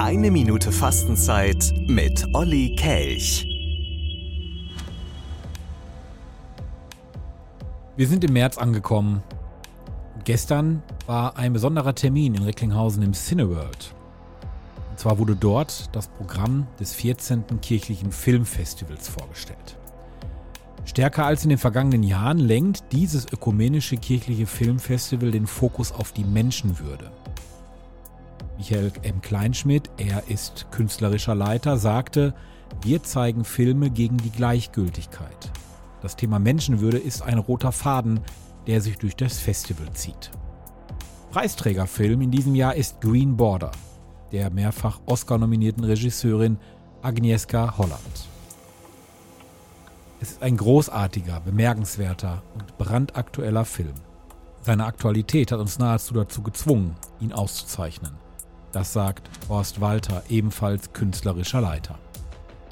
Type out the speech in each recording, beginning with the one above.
Eine Minute Fastenzeit mit Olli Kelch. Wir sind im März angekommen. Gestern war ein besonderer Termin in Recklinghausen im Cineworld. Und zwar wurde dort das Programm des 14. kirchlichen Filmfestivals vorgestellt. Stärker als in den vergangenen Jahren lenkt dieses ökumenische kirchliche Filmfestival den Fokus auf die Menschenwürde. Michael M. Kleinschmidt, er ist künstlerischer Leiter, sagte, wir zeigen Filme gegen die Gleichgültigkeit. Das Thema Menschenwürde ist ein roter Faden, der sich durch das Festival zieht. Preisträgerfilm in diesem Jahr ist Green Border, der mehrfach Oscar-nominierten Regisseurin Agnieszka Holland. Es ist ein großartiger, bemerkenswerter und brandaktueller Film. Seine Aktualität hat uns nahezu dazu gezwungen, ihn auszuzeichnen. Das sagt Horst Walter, ebenfalls künstlerischer Leiter.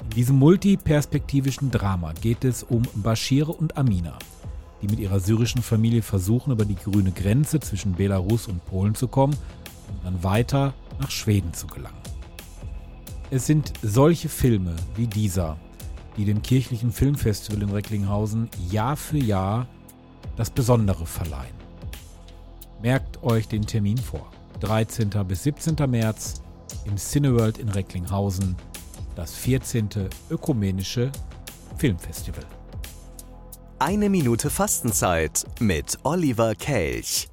In diesem multiperspektivischen Drama geht es um Bashir und Amina, die mit ihrer syrischen Familie versuchen, über die grüne Grenze zwischen Belarus und Polen zu kommen und dann weiter nach Schweden zu gelangen. Es sind solche Filme wie dieser, die dem kirchlichen Filmfestival in Recklinghausen Jahr für Jahr das Besondere verleihen. Merkt euch den Termin vor. 13. bis 17. März im Cineworld in Recklinghausen das 14. Ökumenische Filmfestival. Eine Minute Fastenzeit mit Oliver Kelch.